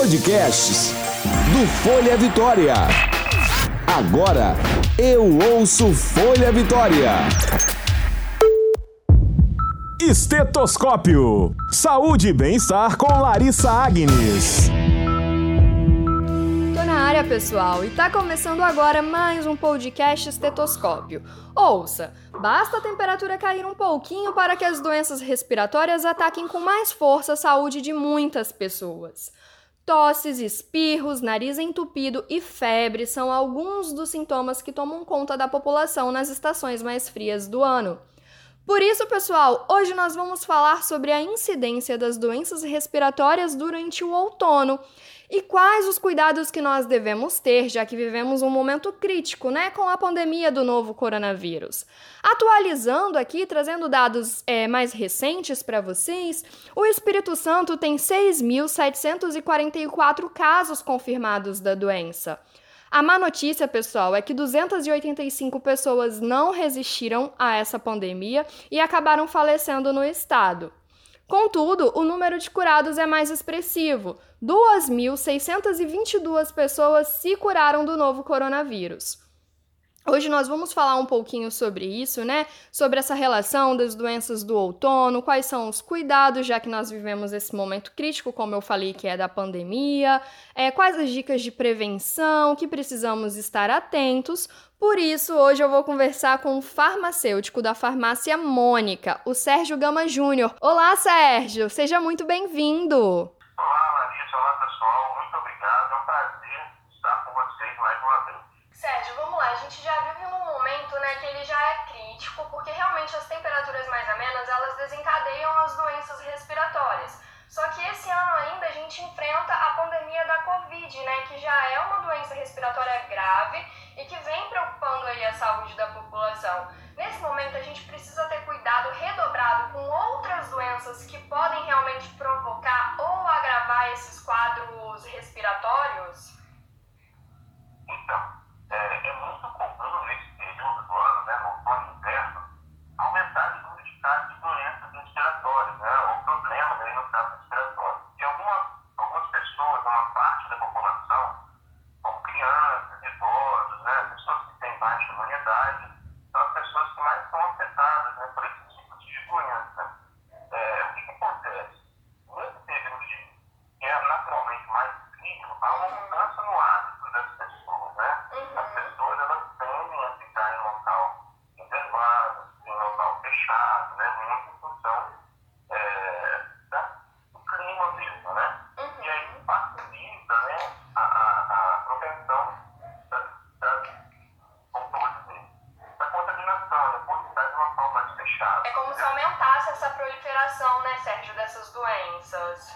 Podcasts do Folha Vitória. Agora eu ouço Folha Vitória. Estetoscópio. Saúde e bem-estar com Larissa Agnes. Tô na área, pessoal, e tá começando agora mais um podcast Estetoscópio. Ouça, basta a temperatura cair um pouquinho para que as doenças respiratórias ataquem com mais força a saúde de muitas pessoas. Tosses, espirros, nariz entupido e febre são alguns dos sintomas que tomam conta da população nas estações mais frias do ano. Por isso, pessoal, hoje nós vamos falar sobre a incidência das doenças respiratórias durante o outono e quais os cuidados que nós devemos ter, já que vivemos um momento crítico, né, com a pandemia do novo coronavírus. Atualizando aqui, trazendo dados é, mais recentes para vocês, o Espírito Santo tem 6.744 casos confirmados da doença. A má notícia, pessoal, é que 285 pessoas não resistiram a essa pandemia e acabaram falecendo no estado. Contudo, o número de curados é mais expressivo. 2.622 pessoas se curaram do novo coronavírus. Hoje nós vamos falar um pouquinho sobre isso, né? Sobre essa relação das doenças do outono, quais são os cuidados, já que nós vivemos esse momento crítico, como eu falei, que é da pandemia, é, quais as dicas de prevenção que precisamos estar atentos. Por isso, hoje eu vou conversar com o farmacêutico da farmácia Mônica, o Sérgio Gama Júnior. Olá, Sérgio, seja muito bem-vindo. Olá, Larissa, olá pessoal, muito obrigado, é um prazer estar com vocês mais uma vez. Sérgio, vamos lá. A gente já vive num momento né, que ele já é crítico, porque realmente as temperaturas mais amenas elas desencadeiam as doenças respiratórias. Só que esse ano ainda a gente enfrenta a pandemia da Covid, né, que já é uma doença respiratória grave e que vem preocupando aí a saúde da população. Nesse momento a gente precisa ter cuidado redobrado com outras doenças que podem realmente provocar ou agravar esses quadros respiratórios. Então, é, é muito comum nesse período do ano, né, no outono e inverno, aumentar o número de casos de doenças respiratórias, né, ou problemas aí no caso respiratório. E algumas, algumas pessoas, uma parte da população, como crianças, idosos, né, pessoas que têm baixa imunidade, são as pessoas que mais são afetadas né, por esse tipo de doença. É, o que, que acontece? Nesse período de, que é naturalmente mais frio, há uma mudança no hábito das pessoas, né? As pessoas elas tendem a ficar em local reservado, em local fechado, né? Muito em função é, da, do clima mesmo, né? E aí facilita né, a, a, a propensão da, da, como que eu vou dizer, da contaminação, né? Por estar em local mais fechado. É como se aumentasse essa proliferação, né, Sérgio, dessas doenças.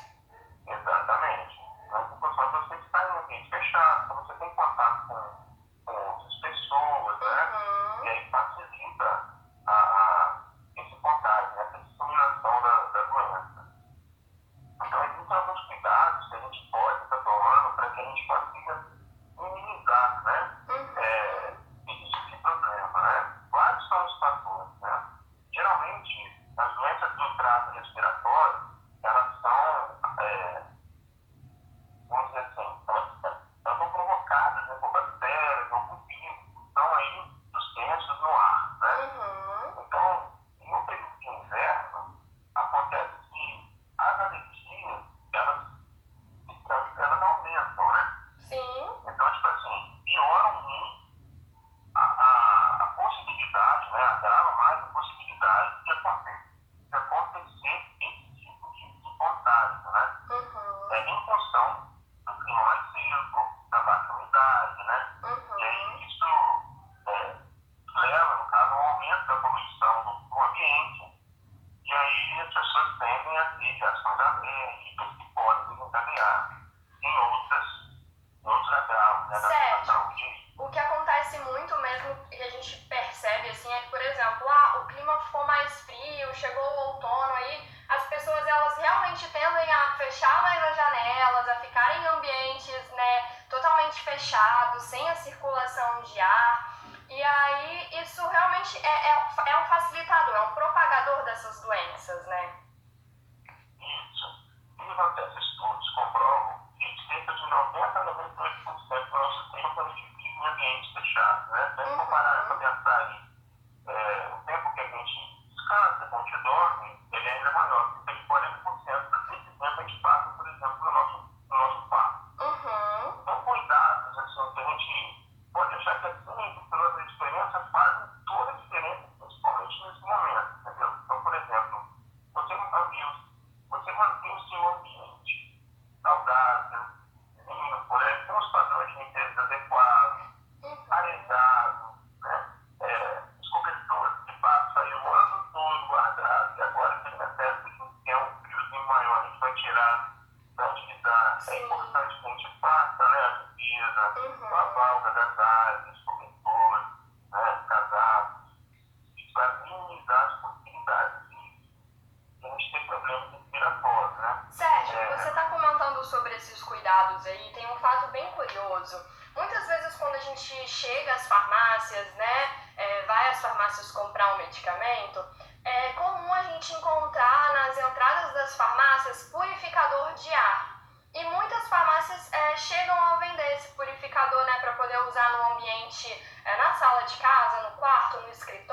é, na sala de casa, no quarto, no escritório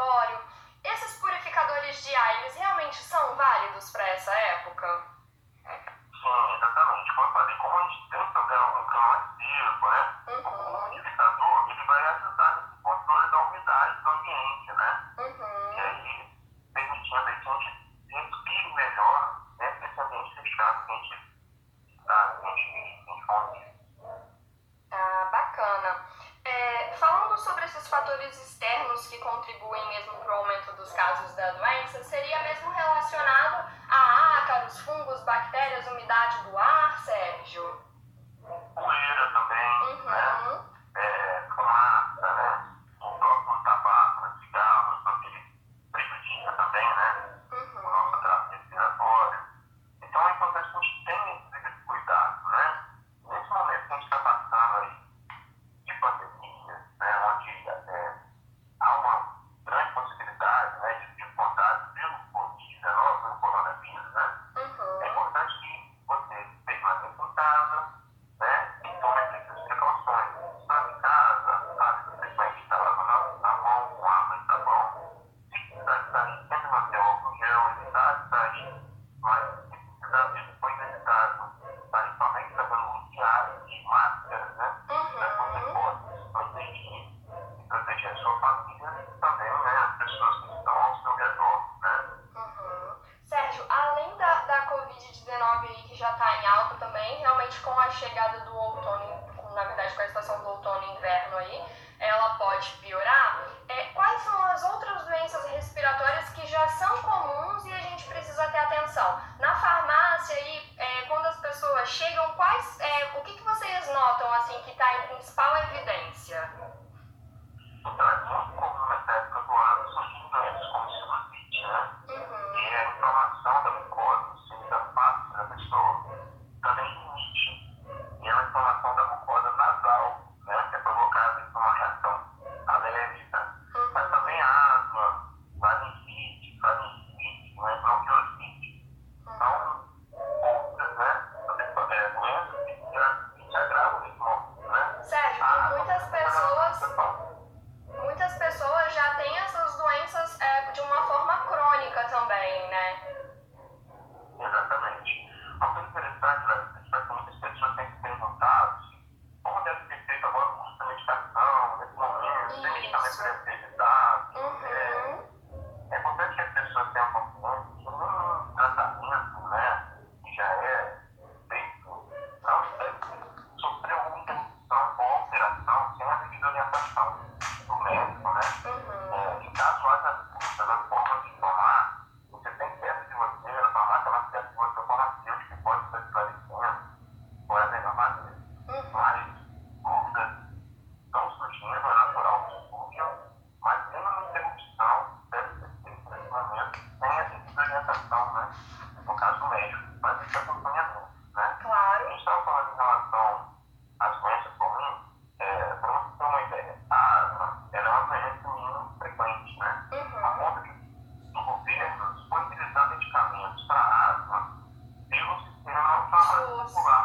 externos que contribuem mesmo para o aumento dos casos da doença seria mesmo relacionado a ácaros, fungos, bactérias, umidade do ar, Sérgio? chegam Shalom. kampus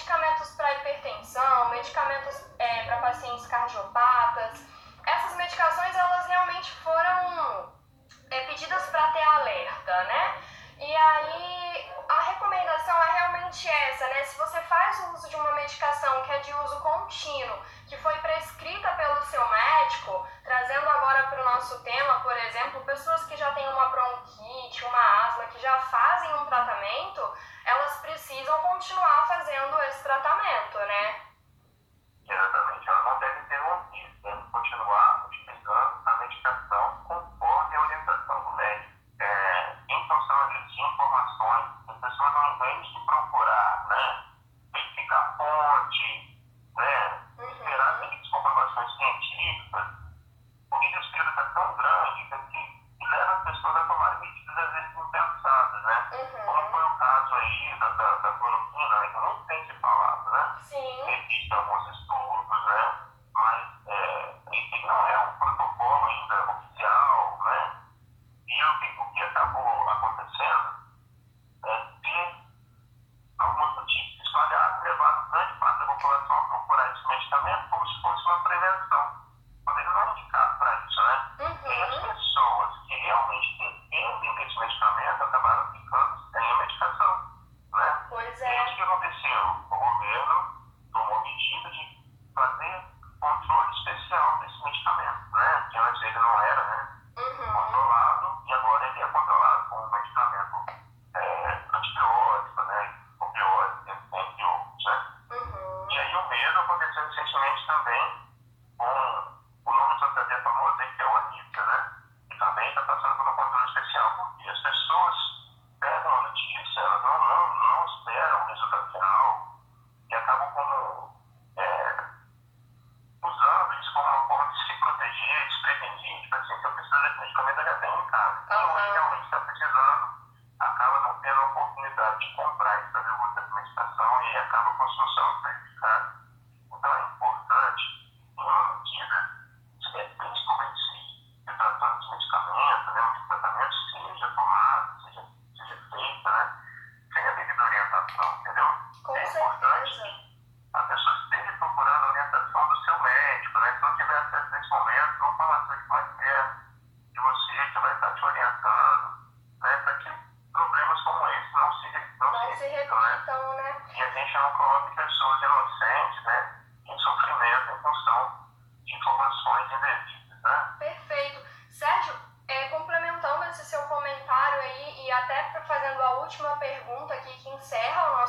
medicamentos para hipertensão, medicamentos é, para pacientes cardiopatas. Essas medicações precisam continuar fazendo esse tratamento, né?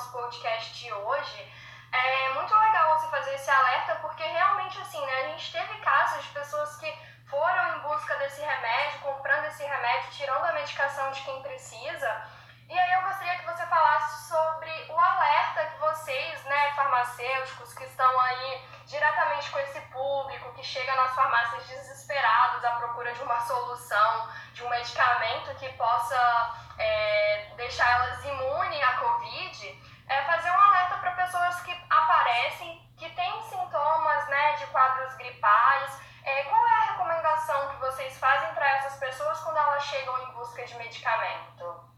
nosso podcast de hoje, é muito legal você fazer esse alerta, porque realmente, assim, né, a gente teve casos de pessoas que foram em busca desse remédio, comprando esse remédio, tirando a medicação de quem precisa. E aí eu gostaria que você falasse sobre o alerta que vocês, né, farmacêuticos que estão aí diretamente com esse público, que chega nas farmácias desesperados à procura de uma solução, de um medicamento que possa é, deixar elas imunes à Covid é fazer um alerta para pessoas que aparecem, que têm sintomas né, de quadros gripais. É, qual é a recomendação que vocês fazem para essas pessoas quando elas chegam em busca de medicamento?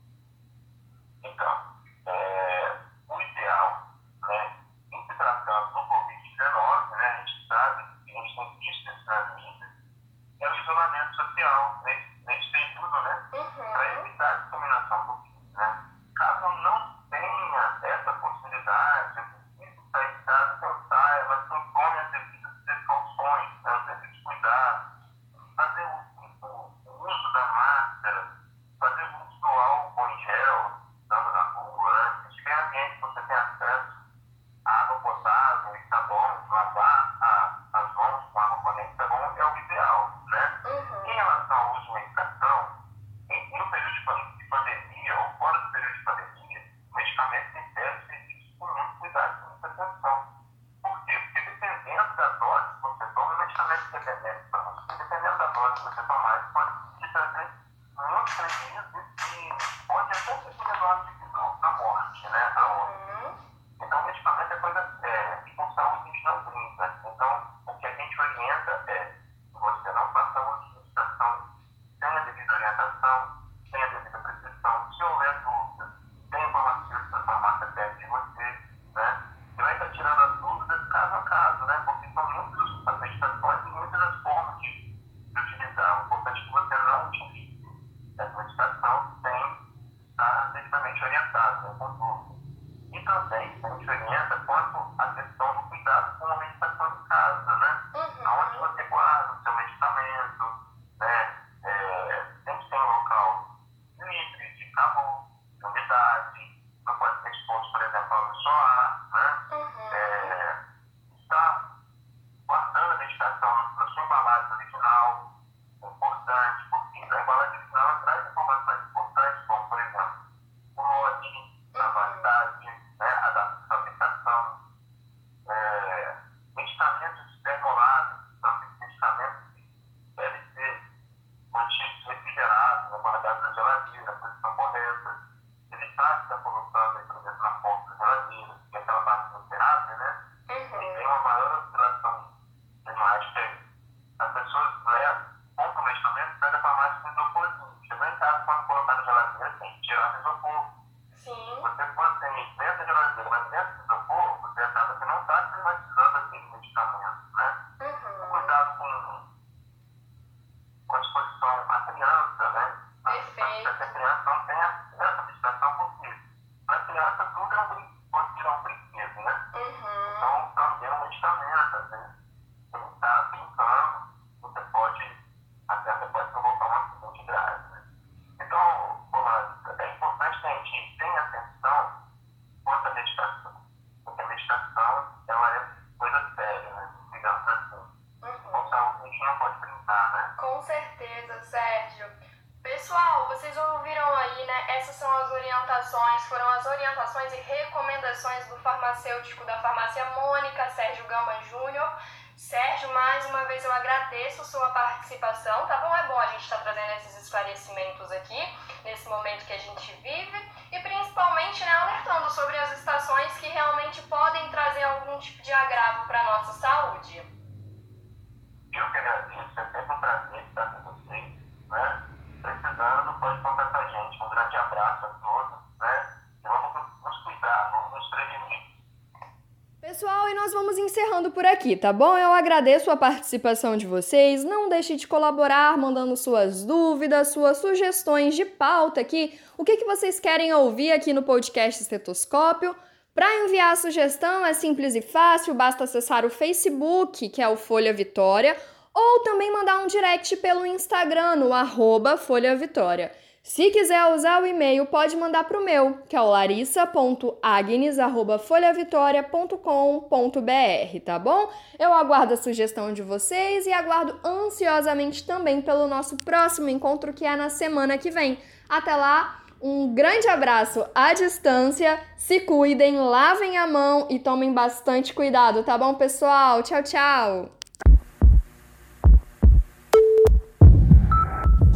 Então, não pode ser exposto, por exemplo, ao solar, né? orientações foram as orientações e recomendações do farmacêutico da farmácia Mônica, Sérgio Gama Júnior. Sérgio, mais uma vez eu agradeço sua participação, tá bom? É bom a gente estar tá trazendo esses esclarecimentos aqui, nesse momento que a gente vive, e principalmente né, alertando sobre as estações que realmente encerrando por aqui, tá bom? Eu agradeço a participação de vocês. Não deixe de colaborar mandando suas dúvidas, suas sugestões de pauta aqui. O que, que vocês querem ouvir aqui no podcast Estetoscópio? Para enviar a sugestão é simples e fácil, basta acessar o Facebook, que é o Folha Vitória, ou também mandar um direct pelo Instagram, no arroba Folha Vitória. Se quiser usar o e-mail, pode mandar para o meu, que é o larissa.agnes.folhavitoria.com.br, tá bom? Eu aguardo a sugestão de vocês e aguardo ansiosamente também pelo nosso próximo encontro, que é na semana que vem. Até lá! Um grande abraço à distância, se cuidem, lavem a mão e tomem bastante cuidado, tá bom, pessoal? Tchau, tchau!